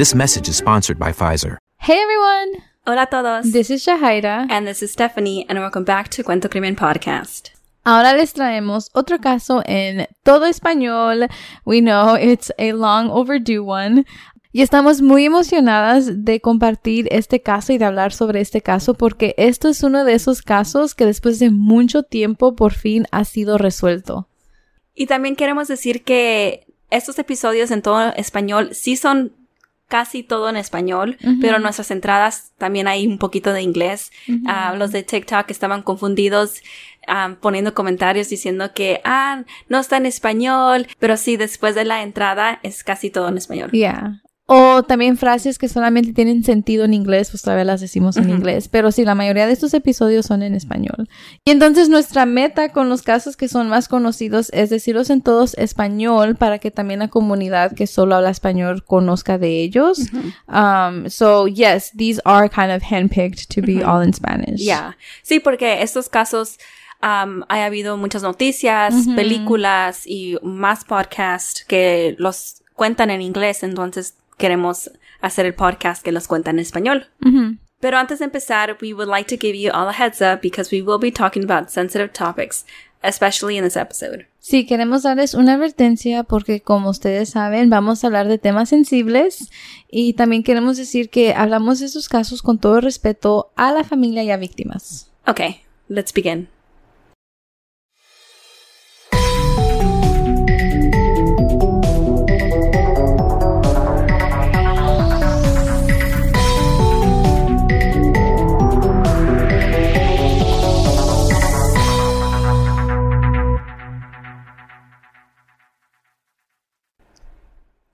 This message is sponsored by Pfizer. Hey everyone! Hola a todos. This is Shahaira. and this is Stephanie, and welcome back to Cuento Crimen Podcast. Ahora les traemos otro caso en todo español. We know it's a long overdue one. Y estamos muy emocionadas de compartir este caso y de hablar sobre este caso porque esto es uno de esos casos que después de mucho tiempo por fin ha sido resuelto. Y también queremos decir que estos episodios en todo español sí son casi todo en español, pero nuestras entradas también hay un poquito de inglés. Ah, los de TikTok estaban confundidos ah, poniendo comentarios diciendo que, ah, no está en español, pero sí, después de la entrada es casi todo en español. Yeah. O también frases que solamente tienen sentido en inglés, pues todavía las decimos en inglés. Pero sí, la mayoría de estos episodios son en español. Y entonces nuestra meta con los casos que son más conocidos es decirlos en todos español para que también la comunidad que solo habla español conozca de ellos. Um, so yes, these are kind of handpicked to be all in Spanish. Ya, sí, porque estos casos um, ha habido muchas noticias, películas y más podcasts que los cuentan en inglés, entonces queremos hacer el podcast que los cuenta en español. Pero antes de empezar, we would like to give you all a heads up because we will be talking about sensitive topics, especially in this episode. Sí, queremos darles una advertencia porque como ustedes saben, vamos a hablar de temas sensibles y también queremos decir que hablamos de estos casos con todo respeto a la familia y a víctimas. Okay, let's begin.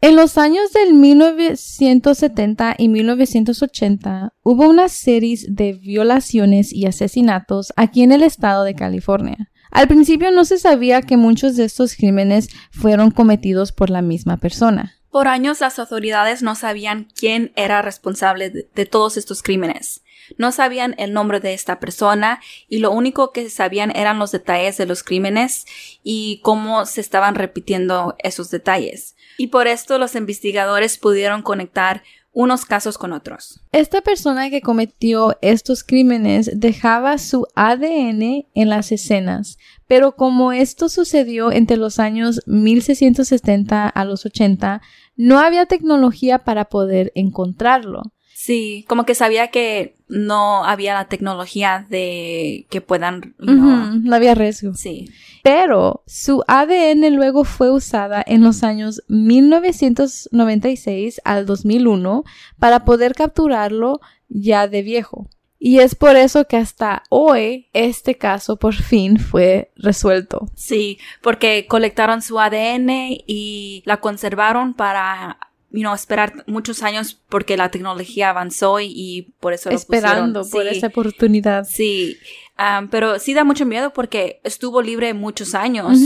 En los años del 1970 y 1980 hubo una serie de violaciones y asesinatos aquí en el estado de California. Al principio no se sabía que muchos de estos crímenes fueron cometidos por la misma persona. Por años las autoridades no sabían quién era responsable de, de todos estos crímenes. No sabían el nombre de esta persona y lo único que sabían eran los detalles de los crímenes y cómo se estaban repitiendo esos detalles. Y por esto los investigadores pudieron conectar unos casos con otros. Esta persona que cometió estos crímenes dejaba su ADN en las escenas, pero como esto sucedió entre los años 1670 a los 80, no había tecnología para poder encontrarlo. Sí, como que sabía que no había la tecnología de que puedan, no había riesgo. sí. Pero su ADN luego fue usada en los años 1996 al 2001 para poder capturarlo ya de viejo. Y es por eso que hasta hoy este caso por fin fue resuelto. Sí, porque colectaron su ADN y la conservaron para, you know, esperar muchos años porque la tecnología avanzó y, y por eso Esperando por Sí, esa oportunidad. Sí, Am, pero sí da mucho miedo porque estuvo libre muchos años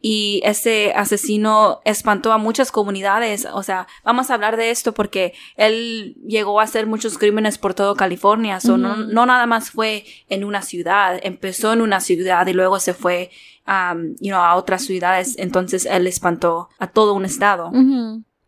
y ese asesino espantó a muchas comunidades. O sea, vamos a hablar de esto porque él llegó a hacer muchos crímenes por todo California. So, no, no nada más fue en una ciudad, empezó en una ciudad y luego se fue um, you know, a otras ciudades. Entonces él espantó a todo un estado.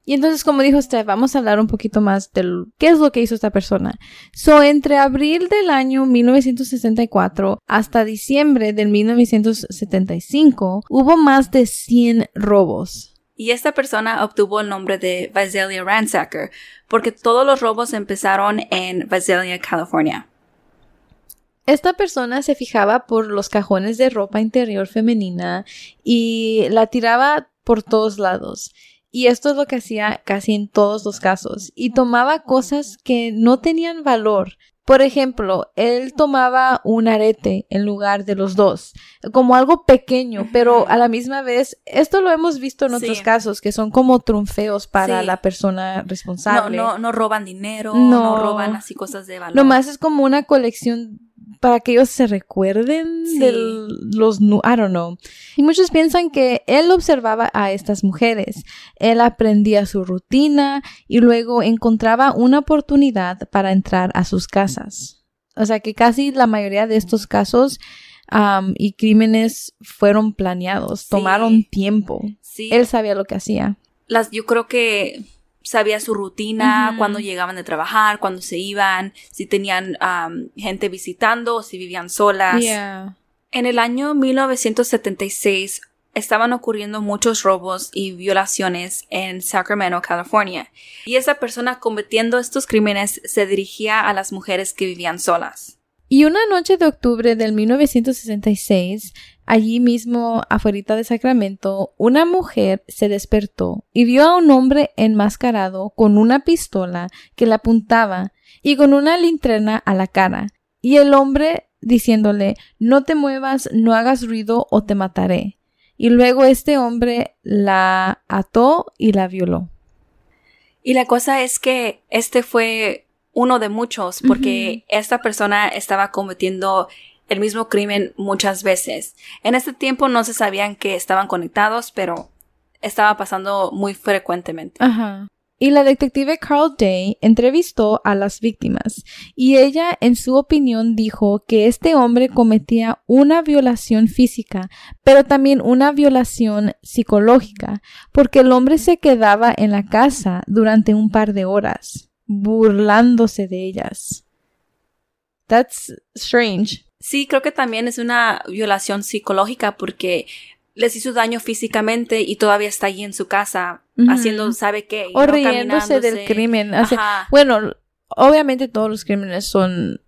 Y entonces, como dijo usted, vamos a hablar un poquito más del qué es lo que hizo esta persona. So, entre abril del año 1964 hasta diciembre del 1975, hubo más de 100 robos. Y esta persona obtuvo el nombre de Visalia Ransacker porque todos los robos empezaron en Visalia, California. Esta persona se fijaba por los cajones de ropa interior femenina y la tiraba por todos lados. Y esto es lo que hacía casi en todos los casos. Y tomaba cosas que no tenían valor, Por ejemplo, él tomaba un arete en lugar de los dos, como algo pequeño, pero a la misma vez, esto lo hemos visto en otros Sí. casos, que son como trunfeos para Sí. la persona No, responsable. no, no roban dinero, No. no, roban así cosas de valor. Nomás es como una colección para que ellos se recuerden Sí. de los, I don't know. Y muchos piensan que él observaba a estas mujeres, él aprendía su rutina y luego encontraba una oportunidad para entrar a sus casas. O sea que casi la mayoría de estos casos y crímenes fueron planeados, Sí. tomaron tiempo. Sí, Él sabía lo que hacía. las, yo creo que sabía su rutina, Ujú. cuando llegaban de trabajar, cuando se iban, si tenían gente visitando, o si vivían solas. Yeah. En el año 1976 estaban ocurriendo muchos robos y violaciones en Sacramento, California, y esa persona cometiendo estos crímenes se dirigía a las mujeres que vivían solas. Y una noche de octubre del 1966, allí mismo afuera de Sacramento, una mujer se despertó y vio a un hombre enmascarado con una pistola que le apuntaba y con una linterna a la cara. Y el hombre diciéndole, no te muevas, no hagas ruido o te mataré. Y luego este hombre la ató y la violó. Y la cosa es que este fue uno de muchos, porque esta persona estaba cometiendo el mismo crimen muchas veces. En este tiempo no se sabían que estaban conectados, pero estaba pasando muy frecuentemente. Ajá. Y la detective Carl Day entrevistó a las víctimas y ella, en su opinión, dijo que este hombre cometía una violación física, pero también una violación psicológica, porque el hombre se quedaba en la casa durante un par de horas, burlándose de ellas. That's strange. Sí, creo que también es una violación psicológica porque les hizo daño físicamente y todavía está allí en su casa Ujú. haciendo, ¿sabe qué? O no riéndose del crimen. O sea. Bueno, obviamente todos los crímenes son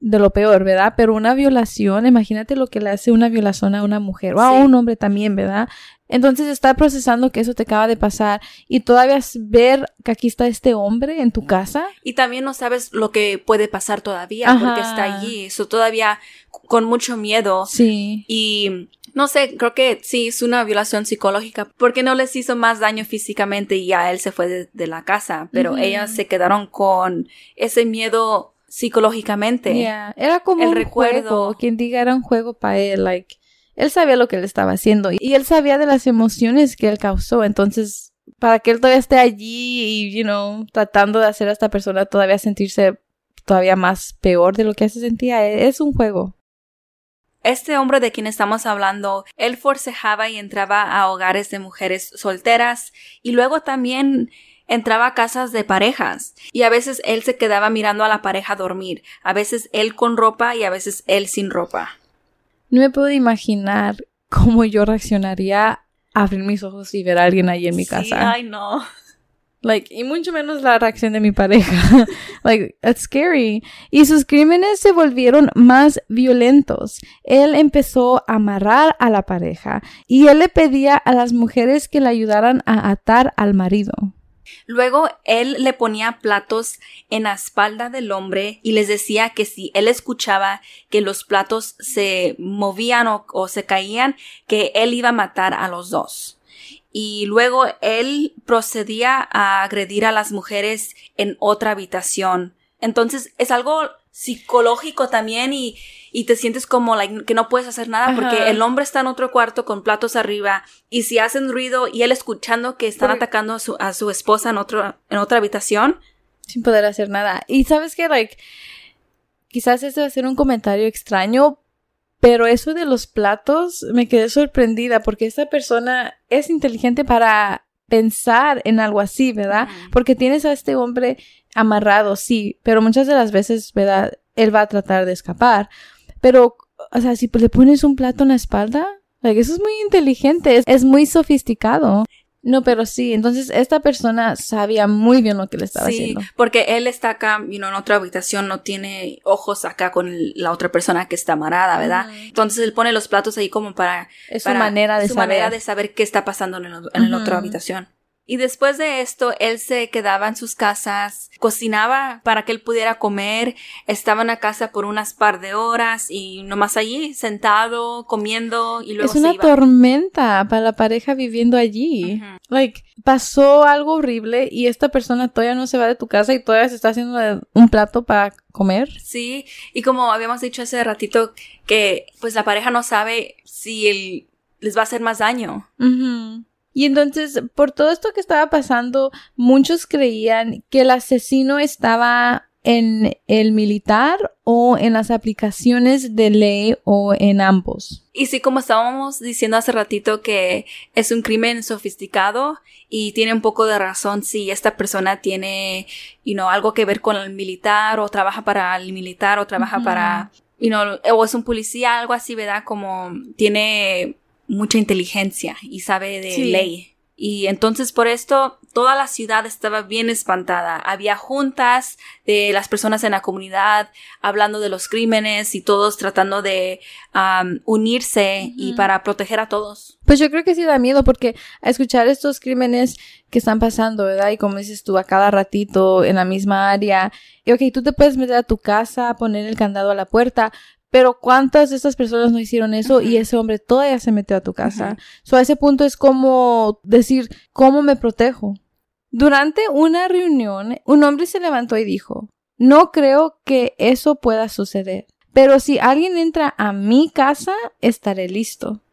de lo peor, ¿verdad? Pero una violación, imagínate lo que le hace una violación a una mujer o a un hombre también, ¿verdad? Entonces está procesando que eso te acaba de pasar y todavía es ver que aquí está este hombre en tu casa. Y también no sabes lo que puede pasar todavía porque está allí. Eso todavía con mucho miedo. Sí. Y no sé, creo que sí es una violación psicológica porque no les hizo más daño físicamente y ya él se fue de, de la casa, pero Ujú. ellas se quedaron con ese miedo psicológicamente. Yeah. Era como El un recuerdo. juego, quien diga era un juego para él, like, él sabía lo que él estaba haciendo y él sabía de las emociones que él causó, entonces, para que él todavía esté allí y, you know, tratando de hacer a esta persona todavía sentirse todavía más peor de lo que se sentía, e- es un juego. Este hombre de quien estamos hablando, él forcejaba y entraba a hogares de mujeres solteras y luego también entraba a casas de parejas y a veces él se quedaba mirando a la pareja dormir, a veces él con ropa y a veces él sin ropa. No me puedo imaginar cómo yo reaccionaría a abrir mis ojos y ver a alguien ahí en mi Sí, casa. ay no. Like, y mucho menos la reacción de mi pareja. like, that's scary. Y sus crímenes se volvieron más violentos. Él empezó a amarrar a la pareja y él le pedía a las mujeres que le ayudaran a atar al marido. Luego él le ponía platos en la espalda del hombre y les decía que si él escuchaba que los platos se movían o, se caían, que él iba a matar a los dos. Y luego él procedía a agredir a las mujeres en otra habitación. Entonces es algo psicológico también y, y te sientes como like, que no puedes hacer nada Ajá. porque el hombre está en otro cuarto con platos arriba y si hacen ruido y él escuchando que están atacando a su, a su esposa en otro, en otra habitación. sin poder hacer nada. Y sabes que, like, quizás este va a ser un comentario extraño, pero eso de los platos me quedé sorprendida porque esta persona es inteligente para pensar en algo así, ¿verdad? Porque tienes a este hombre amarrado, sí, pero muchas de las veces, ¿verdad? Él va a tratar de escapar. Pero, o sea, si le pones un plato en la espalda, like, eso es muy inteligente, es, es muy sofisticado. No, pero sí, entonces esta persona sabía muy bien lo que le estaba sí, haciendo. porque él está acá, you know, en otra habitación, no tiene ojos acá con el- la otra persona que está amarrada, ¿verdad? Entonces él pone los platos ahí como para... Es su manera de su saber. manera de saber qué está pasando en, el- en la otra habitación. Y después de esto, él se quedaba en sus casas, cocinaba para que él pudiera comer, estaba en la casa por unas par de horas y nomás allí, sentado, comiendo y luego Es una tormenta para la pareja viviendo allí. Like, pasó algo horrible y esta persona todavía no se va de tu casa y todavía se está haciendo un plato para comer. Sí, y como habíamos dicho hace ratito, que pues la pareja no sabe si él les va a hacer más daño. Y entonces, por todo esto que estaba pasando, muchos creían que el asesino estaba en el militar o en las aplicaciones de ley o en ambos. Y sí, como estábamos diciendo hace ratito que es un crimen sofisticado y tiene un poco de razón si esta persona tiene, you know, algo que ver con el militar o trabaja para el militar o trabaja para, you know, o es un policía, algo así, ¿verdad? Como tiene mucha inteligencia y sabe de ley. Y entonces por esto toda la ciudad estaba bien espantada. Había juntas de las personas en la comunidad hablando de los crímenes y todos tratando de unirse y para proteger a todos. Pues yo creo que sí da miedo porque a escuchar estos crímenes que están pasando, ¿verdad? Y como dices tú, a cada ratito en la misma área. Y ok, tú te puedes meter a tu casa, poner el candado a la puerta, pero ¿cuántas de estas personas no hicieron eso y ese hombre todavía se metió a tu casa? So a ese punto es como decir, ¿cómo me protejo? Durante una reunión, un hombre se levantó y dijo, no creo que eso pueda suceder, pero si alguien entra a mi casa, estaré listo.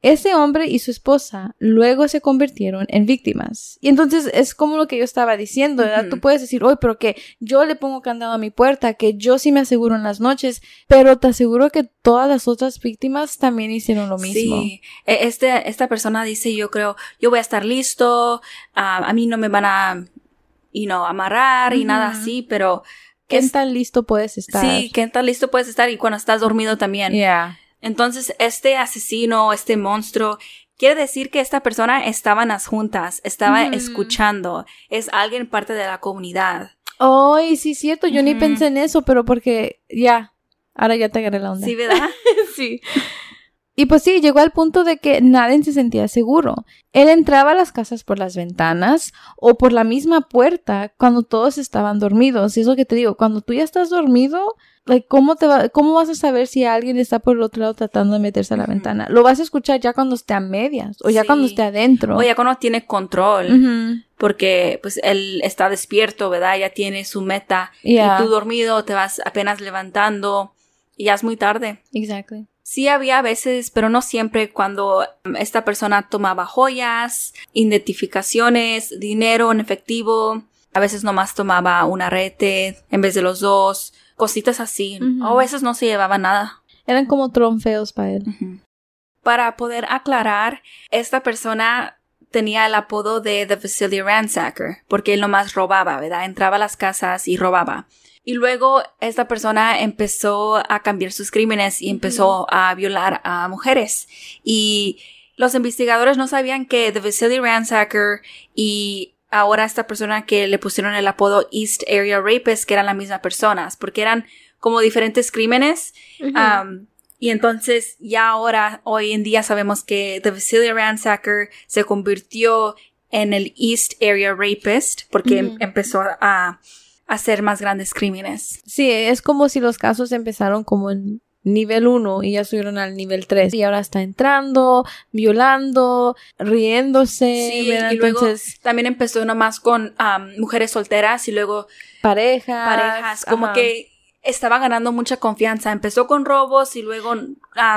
Ese hombre y su esposa luego se convirtieron en víctimas. Y entonces es como lo que yo estaba diciendo, ¿verdad? Tú puedes decir, hoy, pero que yo le pongo candado a mi puerta, que yo sí me aseguro en las noches, pero te aseguro que todas las otras víctimas también hicieron lo mismo. Sí, e, este, esta persona dice, yo creo, yo voy a estar listo, a mí no me van a, you know, amarrar y nada así, pero... ¿Qué tan listo puedes estar? Sí, ¿qué tan listo puedes estar? Y cuando estás dormido también. Yeah. Entonces, este asesino, este monstruo, quiere decir que esta persona estaba en las juntas, estaba escuchando, es alguien parte de la comunidad. Ay, sí, cierto, yo ni pensé en eso, pero porque ya, ahora ya te agarré la onda. Sí, ¿verdad? sí. Y pues sí, llegó al punto de que nadie se sentía seguro. Él entraba a las casas por las ventanas o por la misma puerta cuando todos estaban dormidos. Y eso que te digo, cuando tú ya estás dormido, ¿cómo, te va, ¿cómo vas a saber si alguien está por el otro lado tratando de meterse a la ventana? Lo vas a escuchar ya cuando esté a medias o ya cuando esté adentro. O ya cuando tiene control. Porque pues él está despierto, ¿verdad? Ya tiene su meta. Y tú dormido te vas apenas levantando y ya es muy tarde. Exacto. Sí había veces, pero no siempre, cuando esta persona tomaba joyas, identificaciones, dinero en efectivo. A veces nomás tomaba una rete en vez de los dos, cositas así. O a veces no se llevaba nada. Eran como trofeos para él. Para poder aclarar, esta persona tenía el apodo de The Facility Ransacker, porque él nomás robaba, ¿verdad? Entraba a las casas y robaba. Y luego esta persona empezó a cambiar sus crímenes y empezó a violar a mujeres. Y los investigadores no sabían que The Vasily Ransacker y ahora esta persona que le pusieron el apodo East Area Rapist, que eran las mismas personas, porque eran como diferentes crímenes. Um, y entonces ya ahora, hoy en día sabemos que The Vasily Ransacker se convirtió en el East Area Rapist porque empezó a hacer más grandes crímenes. Sí, es como si los casos empezaron como en nivel 1 y ya subieron al nivel 3 y ahora está entrando, violando, riéndose. Sí, y luego también empezó nomás con mujeres solteras y luego parejas. Parejas, como que estaba ganando mucha confianza. Empezó con robos y luego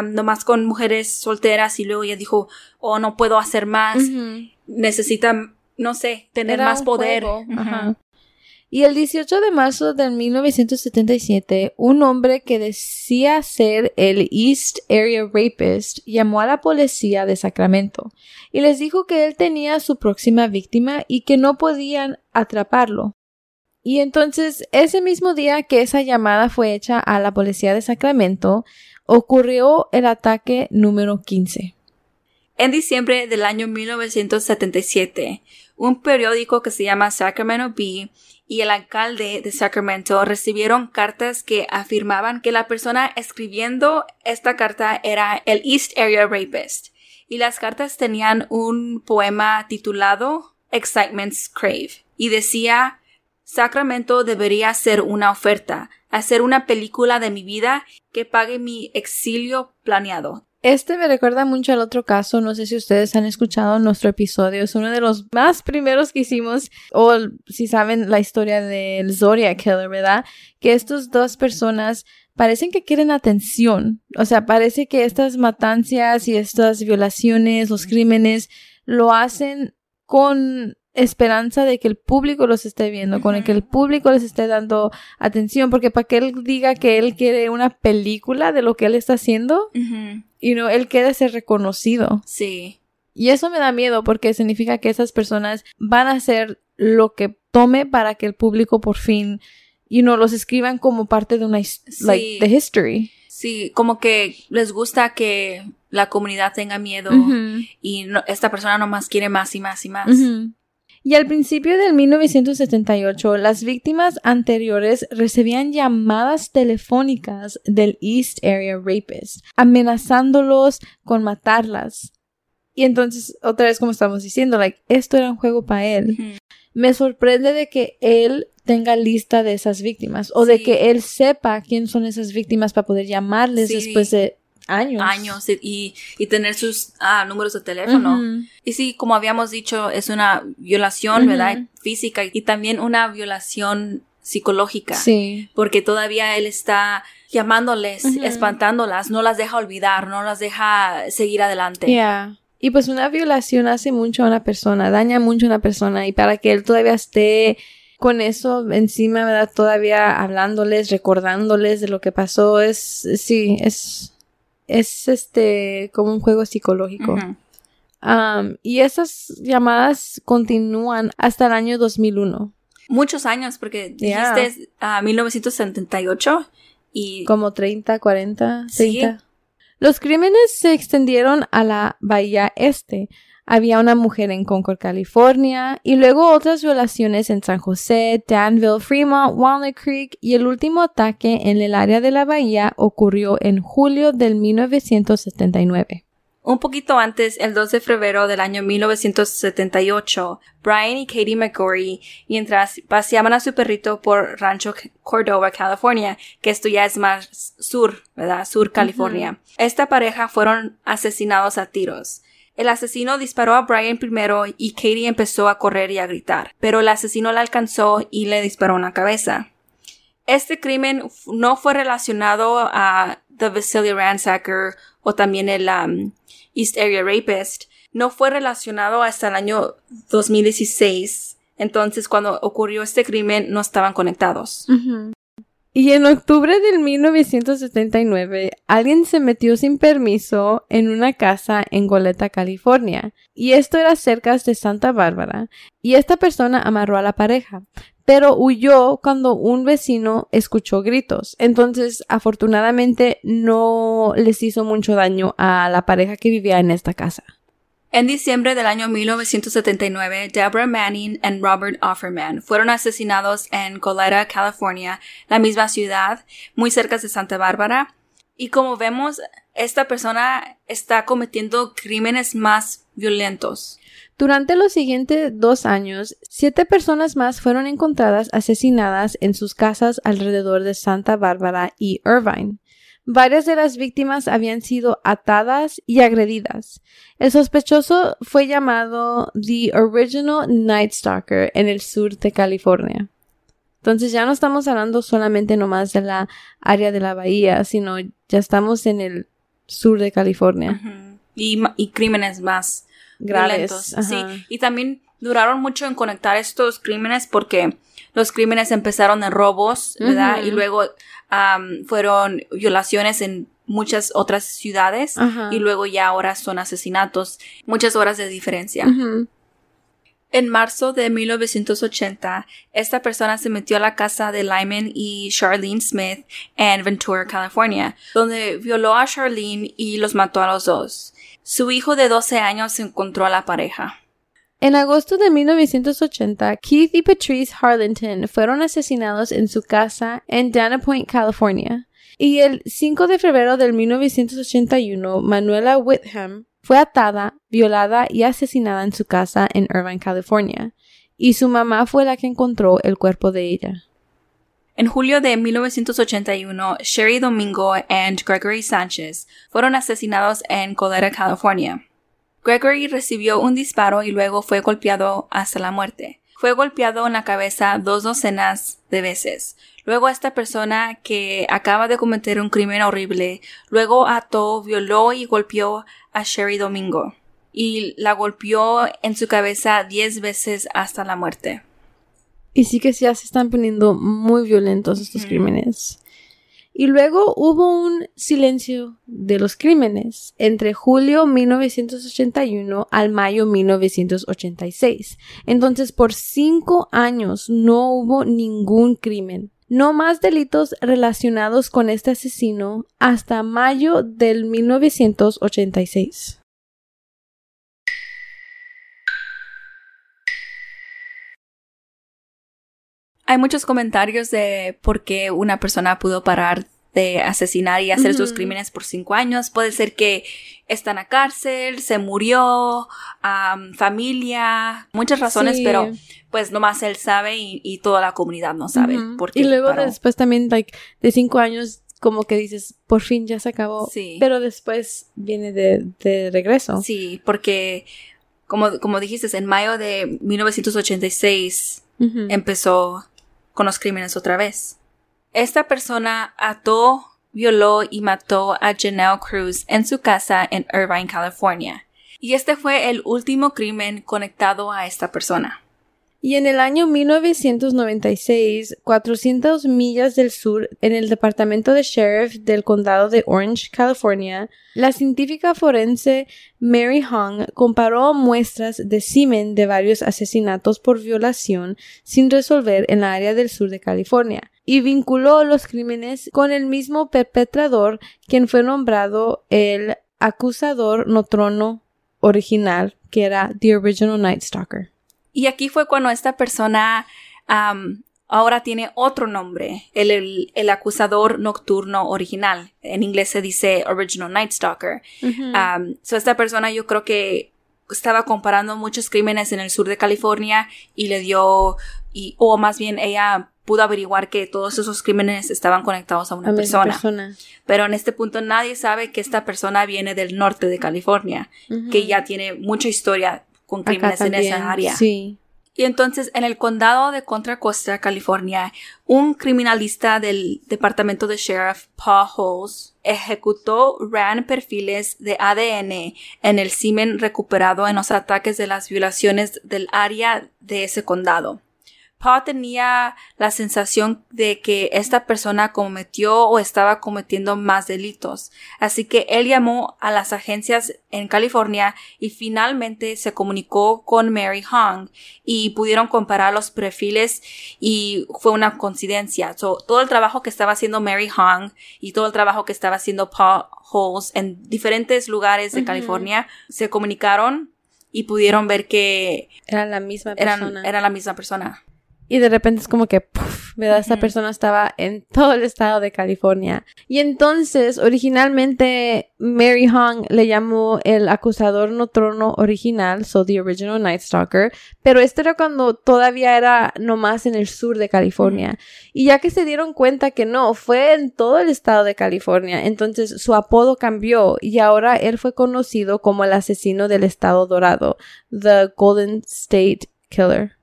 nomás con mujeres solteras y luego ya dijo, oh, no puedo hacer más. Necesita, no sé, tener más poder. Ajá. Y el 18 de marzo de 1977, un hombre que decía ser el East Area Rapist llamó a la policía de Sacramento y les dijo que él tenía su próxima víctima y que no podían atraparlo. Y entonces, ese mismo día que esa llamada fue hecha a la policía de Sacramento, ocurrió el ataque número 15. En diciembre del año 1977, un periódico que se llama Sacramento Bee y el alcalde de Sacramento recibieron cartas que afirmaban que la persona escribiendo esta carta era el East Area Rapist. Y las cartas tenían un poema titulado Excitement's Crave y decía, Sacramento debería ser una oferta, hacer una película de mi vida que pague mi exilio planeado. Este me recuerda mucho al otro caso, no sé si ustedes han escuchado nuestro episodio, es uno de los más primeros que hicimos, o si saben la historia del Zodiac Killer, ¿verdad? Que estas dos personas parecen que quieren atención, o sea, parece que estas matancias y estas violaciones, los crímenes, lo hacen con esperanza de que el público los esté viendo, con el que el público les esté dando atención, porque para que él diga que él quiere una película de lo que él está haciendo, y no, él quiere ser reconocido. Sí. Y eso me da miedo porque significa que esas personas van a hacer lo que tome para que el público por fin, y no los escriban como parte de una, like, the history. Sí, como que les gusta que la comunidad tenga miedo y esta persona nomás quiere más y más y más. Y al principio del 1978, las víctimas anteriores recibían llamadas telefónicas del East Area Rapist, amenazándolos con matarlas. Y entonces, otra vez como estamos diciendo, like, esto era un juego para él. Me sorprende de que él tenga lista de esas víctimas o de que él sepa quién son esas víctimas para poder llamarles después de años. Años y, y tener sus ah, números de teléfono. Y sí, como habíamos dicho, es una violación, ¿verdad? Física y también una violación psicológica. Sí. Porque todavía él está llamándoles, espantándolas, no las deja olvidar, no las deja seguir adelante. Yeah. Y pues una violación hace mucho a una persona, daña mucho a una persona y para que él todavía esté con eso encima, ¿verdad? Todavía hablándoles, recordándoles de lo que pasó, es, sí, es, es este como un juego psicológico. y esas llamadas continúan hasta el año 2001. Muchos años, porque dijiste a 1978 y... Como 30, 40, 30. Los crímenes se extendieron a la Bahía Este, había una mujer en Concord, California, y luego otras violaciones en San José, Danville, Fremont, Walnut Creek, y el último ataque en el área de la bahía ocurrió en julio del 1979. Un poquito antes, el 2 de febrero del año 1978, Brian y Katie McGorry, mientras paseaban a su perrito por Rancho Cordova, California, que esto ya es más sur, ¿verdad? Sur California. Esta pareja fueron asesinados a tiros. El asesino disparó a Brian primero y Katie empezó a correr y a gritar, pero el asesino la alcanzó y le disparó en la cabeza. Este crimen no fue relacionado a The Vasily Ransacker o también el um, East Area Rapist. No fue relacionado hasta el año 2016. Entonces, cuando ocurrió este crimen, no estaban conectados. Y en octubre del 1979, alguien se metió sin permiso en una casa en Goleta, California. Y esto era cerca de Santa Bárbara. Y esta persona amarró a la pareja, pero huyó cuando un vecino escuchó gritos. Entonces, afortunadamente, no les hizo mucho daño a la pareja que vivía en esta casa. En diciembre del año 1979, Deborah Manning y Robert Offerman fueron asesinados en Goleta, California, la misma ciudad, muy cerca de Santa Bárbara. Y como vemos, esta persona está cometiendo crímenes más violentos. Durante los siguientes dos años, siete personas más fueron encontradas asesinadas en sus casas alrededor de Santa Bárbara y Irvine. Varias de las víctimas habían sido atadas y agredidas. El sospechoso fue llamado The Original Night Stalker en el sur de California. Entonces ya no estamos hablando solamente nomás de la área de la bahía, sino ya estamos en el sur de California. y, crímenes más graves. Sí, y también duraron mucho en conectar estos crímenes porque los crímenes empezaron en robos, ¿verdad? Y luego fueron violaciones en muchas otras ciudades y luego ya ahora son asesinatos, muchas horas de diferencia. En marzo de 1980, esta persona se metió a la casa de Lyman y Charlene Smith en Ventura, California, donde violó a Charlene y los mató a los dos. Su hijo de 12 años encontró a la pareja. En agosto de 1980, Keith y Patrice Harlington fueron asesinados en su casa en Dana Point, California. Y el 5 de febrero de 1981, Manuela Whitham fue atada, violada y asesinada en su casa en Irvine, California, y su mamá fue la que encontró el cuerpo de ella. En julio de 1981, Sherry Domingo y Gregory Sánchez fueron asesinados en Coletta, California. Gregory recibió un disparo y luego fue golpeado hasta la muerte. Fue golpeado en la cabeza dos docenas de veces. Luego esta persona que acaba de cometer un crimen horrible, luego ató, violó y golpeó a Sherry Domingo. Y la golpeó en su cabeza diez veces hasta la muerte. Y sí que ya se están poniendo muy violentos estos crímenes. Y luego hubo un silencio de los crímenes entre julio 1981 al mayo 1986. Entonces, por cinco años no hubo ningún crimen. No más delitos relacionados con este asesino hasta mayo del 1986. Hay muchos comentarios de por qué una persona pudo parar de asesinar y hacer sus crímenes por cinco años. Puede ser que está en la cárcel, se murió, familia, muchas razones, pero pues nomás él sabe y, toda la comunidad no sabe por qué. Y luego después también, like, de cinco años, como que dices, por fin ya se acabó. Sí. Pero después viene de, de regreso. Sí, porque como, como dijiste, en mayo de 1986 empezó con los crímenes otra vez. Esta persona ató, violó y mató a Janelle Cruz en su casa en Irvine, California. Y este fue el último crimen conectado a esta persona. Y en el año 1996, 400 millas del sur, en el departamento de sheriff del condado de Orange, California, la científica forense Mary Hong comparó muestras de semen de varios asesinatos por violación sin resolver en la área del sur de California y vinculó los crímenes con el mismo perpetrador quien fue nombrado el acusador notrono original, que era The Original Night Stalker. Y aquí fue cuando esta persona ahora tiene otro nombre, el, el, acusador nocturno original. En inglés se dice Original Night Stalker. so esta persona yo creo que estaba comparando muchos crímenes en el sur de California y le dio, y, o más bien ella pudo averiguar que todos esos crímenes estaban conectados a una persona. Pero en este punto nadie sabe que esta persona viene del norte de California, que ya tiene mucha historia con crímenes en esa área. Sí. Y entonces en el condado de Contra Costa, California, un criminalista del departamento de sheriff Paul Holes ejecutó RAN perfiles de ADN en el semen recuperado en los ataques de las violaciones del área de ese condado. Paul tenía la sensación de que esta persona cometió o estaba cometiendo más delitos, así que él llamó a las agencias en California y finalmente se comunicó con Mary Hong y pudieron comparar los perfiles y fue una coincidencia. todo el trabajo que estaba haciendo Mary Hong y todo el trabajo que estaba haciendo Paul Holes en diferentes lugares de California se comunicaron y pudieron ver que era la misma persona. era la misma persona y de repente es como que, puff, ¿verdad? Esta persona estaba en todo el estado de California. Y entonces, originalmente, Mary Hong le llamó el acusador no trono original, so the original Night Stalker, pero este era cuando todavía era nomás en el sur de California. Y ya que se dieron cuenta que no, fue en todo el estado de California, entonces su apodo cambió y ahora él fue conocido como el asesino del estado dorado, the Golden State Killer.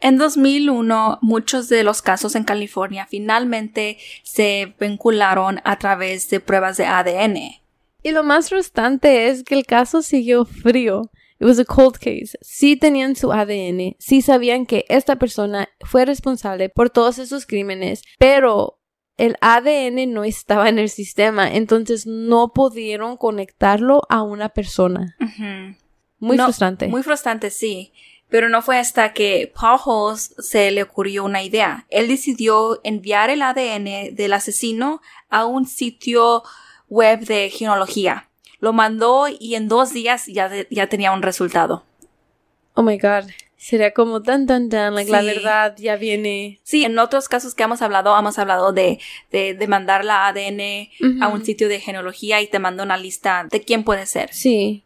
En 2001, muchos de los casos en California finalmente se vincularon a través de pruebas de ADN. Y lo más frustrante es que el caso siguió frío. It was a cold case. Sí tenían su ADN, sí sabían que esta persona fue responsable por todos esos crímenes, pero el ADN no estaba en el sistema, entonces no pudieron conectarlo a una persona. Muy frustrante. Muy frustrante, sí. Pero no fue hasta que Paul Holes se le ocurrió una idea. Él decidió enviar el ADN del asesino a un sitio web de genealogía. Lo mandó y en dos días ya, ya tenía un resultado. Oh my God. Sería como tan, tan, tan, like, la Sí. verdad ya viene. Sí, en otros casos que hemos hablado, hemos hablado de, de, de mandar la ADN a un sitio de genealogía y te manda una lista de quién puede ser. Sí.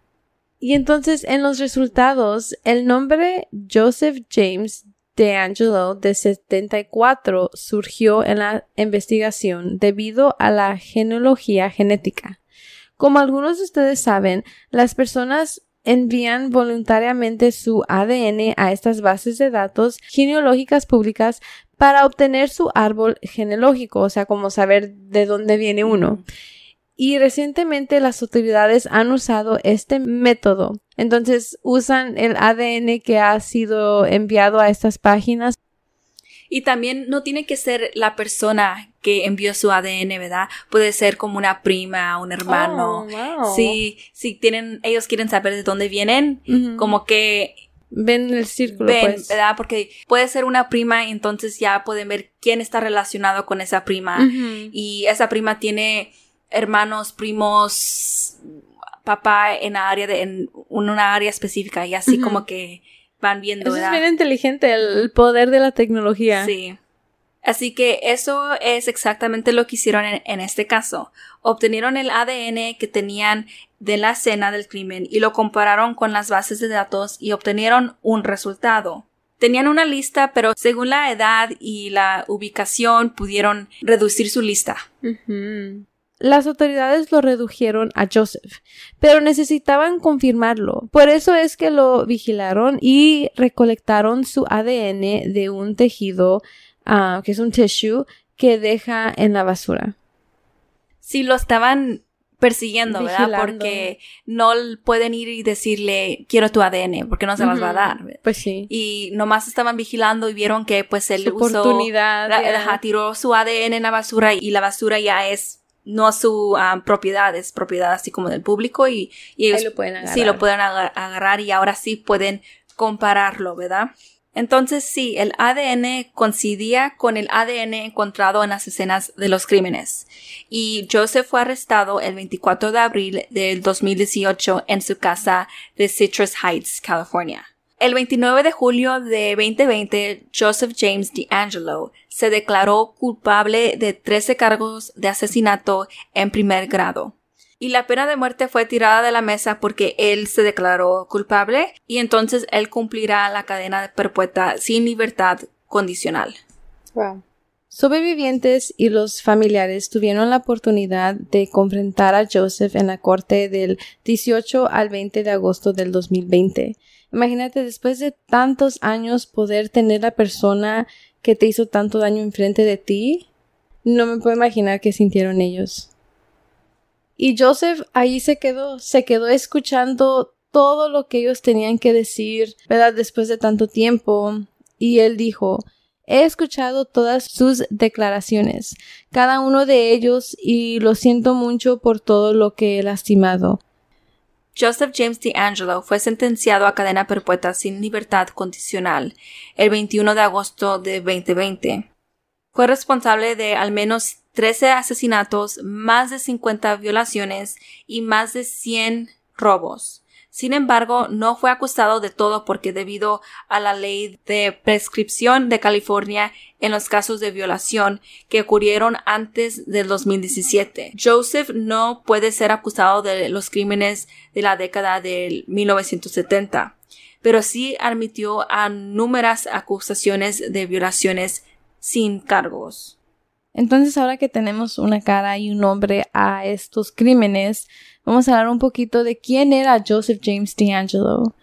Y entonces en los resultados, el nombre Joseph James DeAngelo de 74 surgió en la investigación debido a la genealogía genética. Como algunos de ustedes saben, las personas envían voluntariamente su ADN a estas bases de datos genealógicas públicas para obtener su árbol genealógico, o sea, como saber de dónde viene uno. Y recientemente las autoridades han usado este método. Entonces usan el ADN que ha sido enviado a estas páginas. Y también no tiene que ser la persona que envió su ADN, ¿verdad? Puede ser como una prima, un hermano. Oh, wow. Si, si tienen, ellos quieren saber de dónde vienen, como que ven el círculo, ven, pues. ¿verdad? Porque puede ser una prima y entonces ya pueden ver quién está relacionado con esa prima. Y esa prima tiene hermanos, primos, papá en área de, en una área específica y así como que van viendo, Eso es bien inteligente, el poder de la tecnología. Sí. Así que eso es exactamente lo que hicieron en, en este caso. Obtenieron el ADN que tenían de la escena del crimen y lo compararon con las bases de datos y obtenieron un resultado. Tenían una lista, pero según la edad y la ubicación pudieron reducir su lista. Las autoridades lo redujeron a Joseph, pero necesitaban confirmarlo. Por eso es que lo vigilaron y recolectaron su ADN de un tejido, ah, que es un tissue, que deja en la basura. Sí, lo estaban persiguiendo, ¿verdad? Porque no pueden ir y decirle, quiero tu ADN, porque no se las va a dar. Pues sí. Y nomás estaban vigilando y vieron que pues él Su usó oportunidad. la- tiró su ADN en la basura y la basura ya es no su ah, propiedad, es propiedad así como del público y, y ellos lo pueden agarrar. sí lo pueden agar- agarrar y ahora sí pueden compararlo, ¿verdad? Entonces sí, el ADN coincidía con el ADN encontrado en las escenas de los crímenes. Y Joseph fue arrestado el 24 de abril del 2018 en su casa de Citrus Heights, California. El 29 de julio de 2020, Joseph James DeAngelo se declaró culpable de 13 cargos de asesinato en primer grado. Y la pena de muerte fue tirada de la mesa porque él se declaró culpable y entonces él cumplirá la cadena perpetua sin libertad condicional. Sobrevivientes y los familiares tuvieron la oportunidad de confrontar a Joseph en la corte del 18 al 20 de agosto del 2020. Imagínate, después de tantos años, poder tener la persona que te hizo tanto daño enfrente de ti. No me puedo imaginar qué sintieron ellos. Y Joseph ahí se quedó, se quedó escuchando todo lo que ellos tenían que decir, ¿verdad? Después de tanto tiempo. Y él dijo, He escuchado todas sus declaraciones, cada uno de ellos, y lo siento mucho por todo lo que he lastimado. Joseph James DeAngelo fue sentenciado a cadena perpetua sin libertad condicional el 21 de agosto de 2020. Fue responsable de al menos 13 asesinatos, más de 50 violaciones y más de 100 robos. Sin embargo, no fue acusado de todo porque debido a la ley de prescripción de California en los casos de violación que ocurrieron antes del 2017. Joseph no puede ser acusado de los crímenes de la década del 1970, pero sí admitió a númeras acusaciones de violaciones sin cargos. Entonces, ahora que tenemos una cara y un nombre a estos crímenes, vamos a hablar un poquito de quién era Joseph James DeAngelo.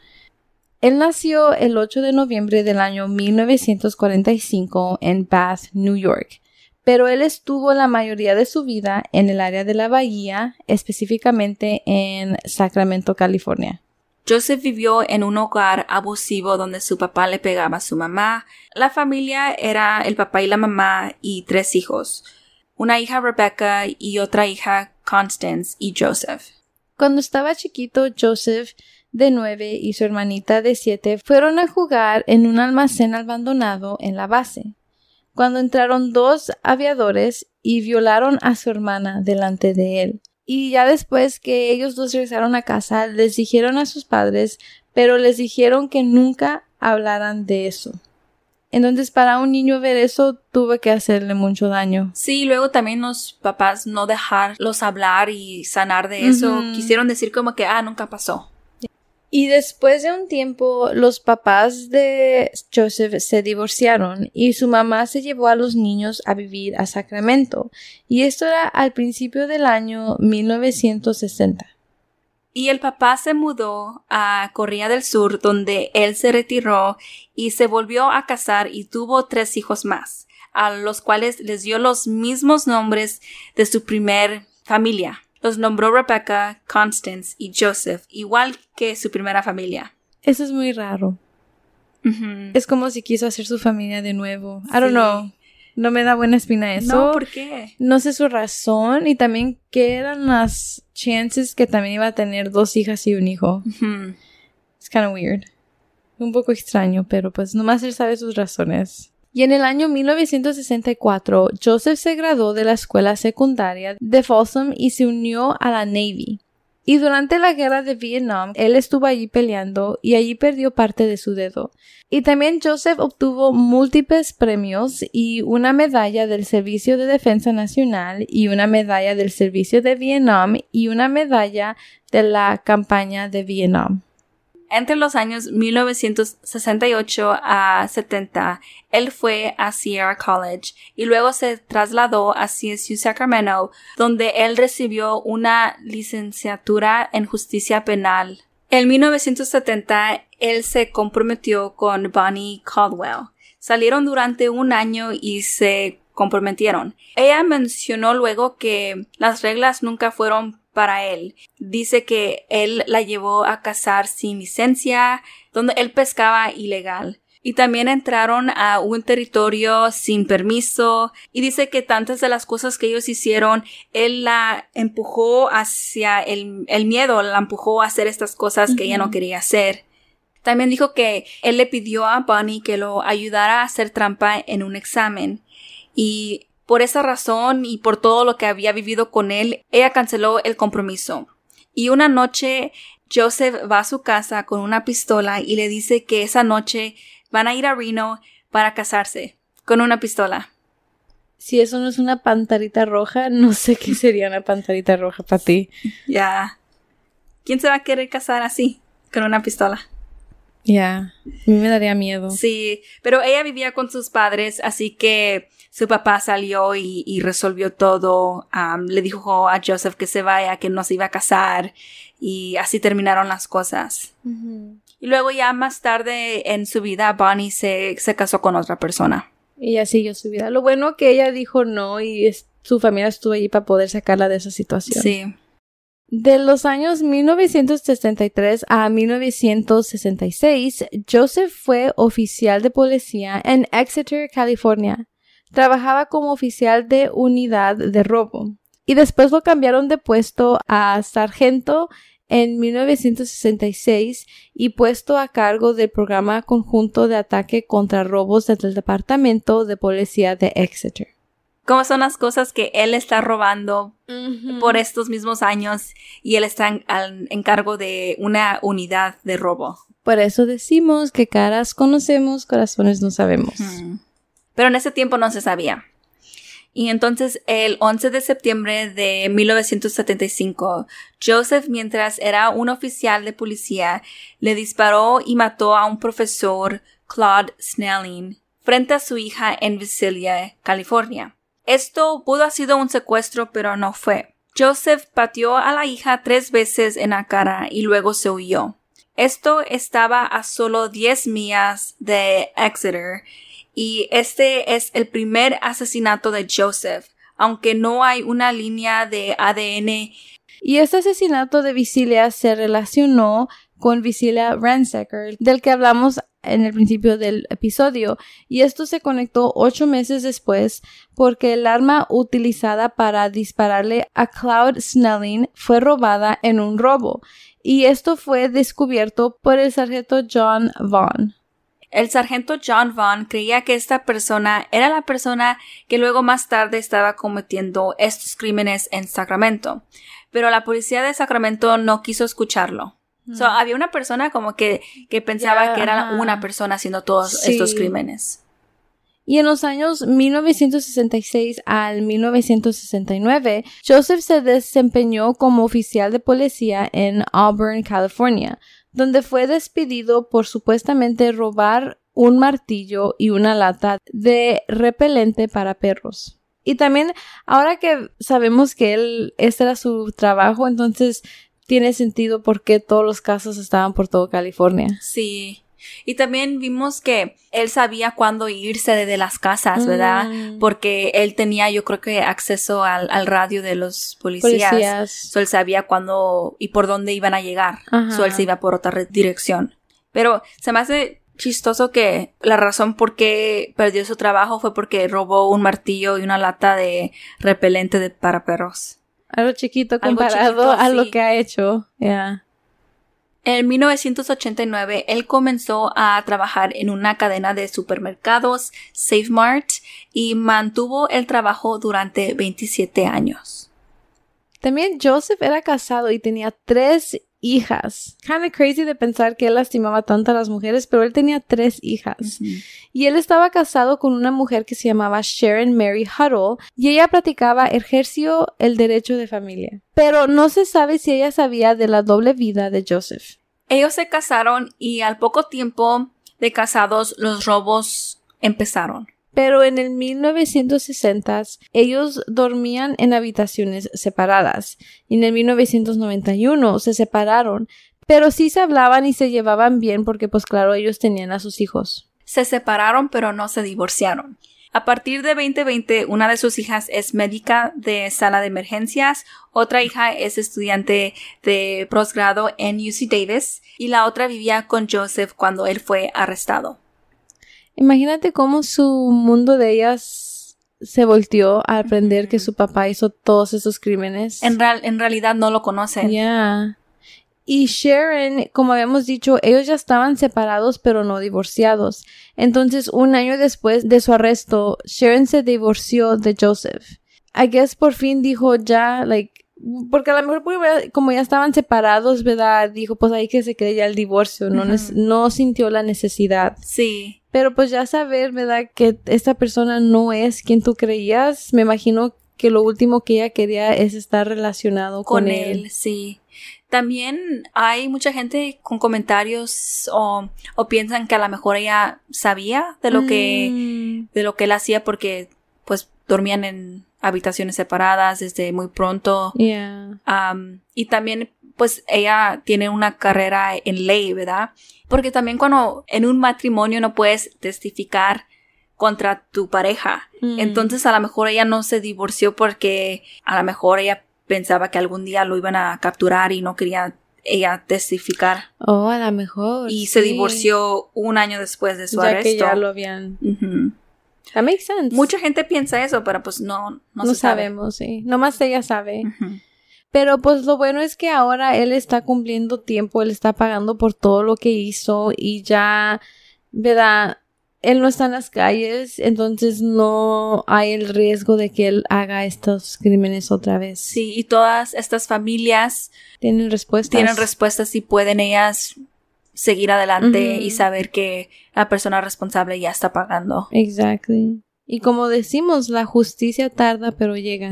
Él nació el 8 de noviembre del año 1945 en Bath, New York, pero él estuvo la mayoría de su vida en el área de la Bahía, específicamente en Sacramento, California. Joseph vivió en un hogar abusivo donde su papá le pegaba a su mamá. La familia era el papá y la mamá y tres hijos. Una hija Rebecca y otra hija Constance y Joseph. Cuando estaba chiquito, Joseph, de nueve, y su hermanita de siete fueron a jugar en un almacén abandonado en la base, cuando entraron dos aviadores y violaron a su hermana delante de él. Y ya después que ellos dos regresaron a casa, les dijeron a sus padres, pero les dijeron que nunca hablaran de eso. Entonces, para un niño ver eso, tuve que hacerle mucho daño. Sí, luego también los papás no dejarlos hablar y sanar de eso. Quisieron decir como que, ah, nunca pasó. Y después de un tiempo, los papás de Joseph se divorciaron y su mamá se llevó a los niños a vivir a Sacramento. Y esto era al principio del año 1960. Y el papá se mudó a Corea del Sur, donde él se retiró y se volvió a casar y tuvo tres hijos más, a los cuales les dio los mismos nombres de su primer familia. Los nombró Rebecca, Constance y Joseph, igual que su primera familia. Eso es muy raro. Es como si quiso hacer su familia de nuevo. I don't know. No me da buena espina eso. No, ¿por qué? No sé su razón y también qué eran las chances que también iba a tener dos hijas y un hijo. Es kind of weird. Un poco extraño, pero pues nomás él sabe sus razones. Y en el año 1964, Joseph se graduó de la escuela secundaria de Folsom y se unió a la Navy. Y durante la guerra de Vietnam, él estuvo allí peleando y allí perdió parte de su dedo. Y también Joseph obtuvo múltiples premios y una medalla del Servicio de Defensa Nacional y una medalla del Servicio de Vietnam y una medalla de la campaña de Vietnam. Entre los años 1968 a 70, él fue a Sierra College y luego se trasladó a CSU Sacramento, donde él recibió una licenciatura en justicia penal. En 1970, él se comprometió con Bonnie Caldwell. Salieron durante un año y se comprometieron. Ella mencionó luego que las reglas nunca fueron para él. Dice que él la llevó a cazar sin licencia, donde él pescaba ilegal. Y también entraron a un territorio sin permiso y dice que tantas de las cosas que ellos hicieron, él la empujó hacia el, miedo, la empujó a hacer estas cosas que ella no quería hacer. También dijo que él le pidió a Bonnie que lo ayudara a hacer trampa en un examen. Y por esa razón y por todo lo que había vivido con él, ella canceló el compromiso. Y una noche Joseph va a su casa con una pistola y le dice que esa noche van a ir a Reno para casarse con una pistola. Si eso no es una pantarita roja, no sé qué sería una pantarita roja para ti. Ya. ¿Quién se va a querer casar así, con una pistola? Ya, a mí me daría miedo. Sí, pero ella vivía con sus padres, así que su papá salió y, resolvió todo. le dijo a Joseph que se vaya, que no se iba a casar y así terminaron las cosas. Y luego ya más tarde en su vida Bonnie se, se casó con otra persona. Y ya siguió su vida. Lo bueno que ella dijo no y su familia estuvo allí para poder sacarla de esa situación. Sí. De los años 1963 a 1966, Joseph fue oficial de policía en Exeter, California. Trabajaba como oficial de unidad de robo y después lo cambiaron de puesto a sargento en 1966 y puesto a cargo del programa conjunto de ataque contra robos del Departamento de Policía de Exeter. ¿Cómo son las cosas que él está robando por estos mismos años y él está en, cargo de una unidad de robo? Por eso decimos que caras conocemos, corazones no sabemos pero en ese tiempo no se sabía. Y entonces el 11 de septiembre de 1975, Joseph, mientras era un oficial de policía, le disparó y mató a un profesor, Claude Snelling, frente a su hija en Visalia, California. Esto pudo haber sido un secuestro, pero no fue. Joseph pateó a la hija tres veces en la cara y luego se huyó. Esto estaba a solo 10 millas de Exeter y este es el primer asesinato de Joseph, aunque no hay una línea de ADN. Y este asesinato de Visilia se relacionó con Visilia Ransacker, del que hablamos en el principio del episodio, y esto se conectó ocho meses después porque el arma utilizada para dispararle a Cloud Snelling fue robada en un robo, y esto fue descubierto por el sargento John Vaughn. El sargento John Vaughn creía que esta persona era la persona que luego más tarde estaba cometiendo estos crímenes en Sacramento, pero la policía de Sacramento no quiso escucharlo. So, había una persona como que, que pensaba que era una persona haciendo todos Sí. estos crímenes. Y en los años 1966 al 1969, Joseph se desempeñó como oficial de policía en Auburn, California, donde fue despedido por supuestamente robar un martillo y una lata de repelente para perros. Y también, ahora que sabemos que él, este era su trabajo, entonces tiene sentido por qué todos los casos estaban por todo California. Sí. Y también vimos que él sabía cuándo irse de, de las casas, ¿verdad? Mm. Porque él tenía, yo creo que, acceso al, al radio de los policías. Policías. So, él sabía cuándo y por dónde iban a llegar. So, él se iba por otra re- dirección. Pero se me hace chistoso que la razón por qué perdió su trabajo fue porque robó un martillo y una lata de repelente de, para perros. Algo chiquito Algo comparado chiquito, a lo que ha hecho. Yeah. En 1989, él comenzó a trabajar en una cadena de supermercados, Save Mart, y mantuvo el trabajo durante 27 años. También Joseph era casado y tenía tres hijas. Kinda crazy de pensar que él lastimaba tanto a las mujeres, pero él tenía tres hijas. Y él estaba casado con una mujer que se llamaba Sharon Mary Huddle y ella practicaba ejerció el derecho de familia. Pero no se sabe si ella sabía de la doble vida de Joseph. Ellos se casaron y al poco tiempo de casados los robos empezaron. Pero en el 1960 ellos dormían en habitaciones separadas y en el 1991 se separaron, pero sí se hablaban y se llevaban bien porque pues claro ellos tenían a sus hijos. Se separaron pero no se divorciaron. A partir de 2020, una de sus hijas es médica de sala de emergencias, otra hija es estudiante de posgrado en UC Davis y la otra vivía con Joseph cuando él fue arrestado. Imagínate cómo su mundo de ellas se volteó al aprender que su papá hizo todos esos crímenes. En, real- en realidad no lo conocen. Ya. Y Sharon, como habíamos dicho, ellos ya estaban separados pero no divorciados. Entonces, un año después de su arresto, Sharon se divorció de Joseph. I guess por fin dijo ya, like, porque a lo mejor pues, como ya estaban separados, ¿verdad? Dijo, pues ahí que se quede ya el divorcio, no, no sintió la necesidad. Sí, Pero pues ya saber, ¿verdad? Que esta persona no es quien tú creías, me imagino que lo último que ella quería es estar relacionado con, con, él. él. sí. También hay mucha gente con comentarios o, o piensan que a lo mejor ella sabía de lo que Mm, de lo que él hacía porque pues dormían en habitaciones separadas desde muy pronto yeah. Am, y también pues ella tiene una carrera en ley, ¿verdad? Porque también cuando en un matrimonio no puedes testificar contra tu pareja. Mm. Entonces a lo mejor ella no se divorció porque a lo mejor ella pensaba que algún día lo iban a capturar y no quería ella testificar. Oh, a lo mejor. Y se divorció un año después de su ya arresto. que ya lo habían. That makes sense. Mucha gente piensa eso, pero pues no, no, no, se sabe. sabemos, sí. Nomás ella sabe. Pero pues lo bueno es que ahora él está cumpliendo tiempo, él está pagando por todo lo que hizo y ya, ¿verdad? Él no está en las calles, entonces no hay el riesgo de que él haga estos crímenes otra vez. Sí, y todas estas familias Tienen respuestas. tienen respuestas y pueden ellas seguir adelante y saber que la persona responsable ya está pagando. Exactly. Y como decimos, la justicia tarda, pero llega.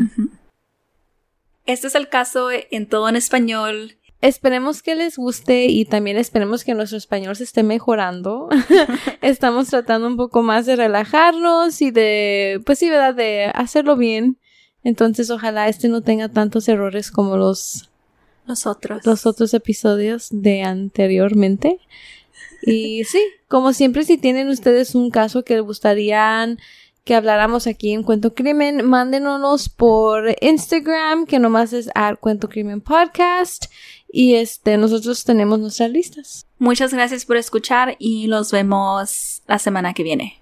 Este es el caso en todo en español. Esperemos que les guste y también esperemos que nuestro español se esté mejorando. Estamos tratando un poco más de relajarnos y de, pues sí, ¿verdad? De hacerlo bien. Entonces, ojalá este no tenga tantos errores como los, Nosotros. los otros episodios de anteriormente. Y sí, como siempre, si tienen ustedes un caso que les gustarían que habláramos aquí en Cuento Crimen, mándenos por Instagram, que nomás es at Cuento Crimen Podcast. Y este, nosotros tenemos nuestras listas. Muchas gracias por escuchar y los vemos la semana que viene.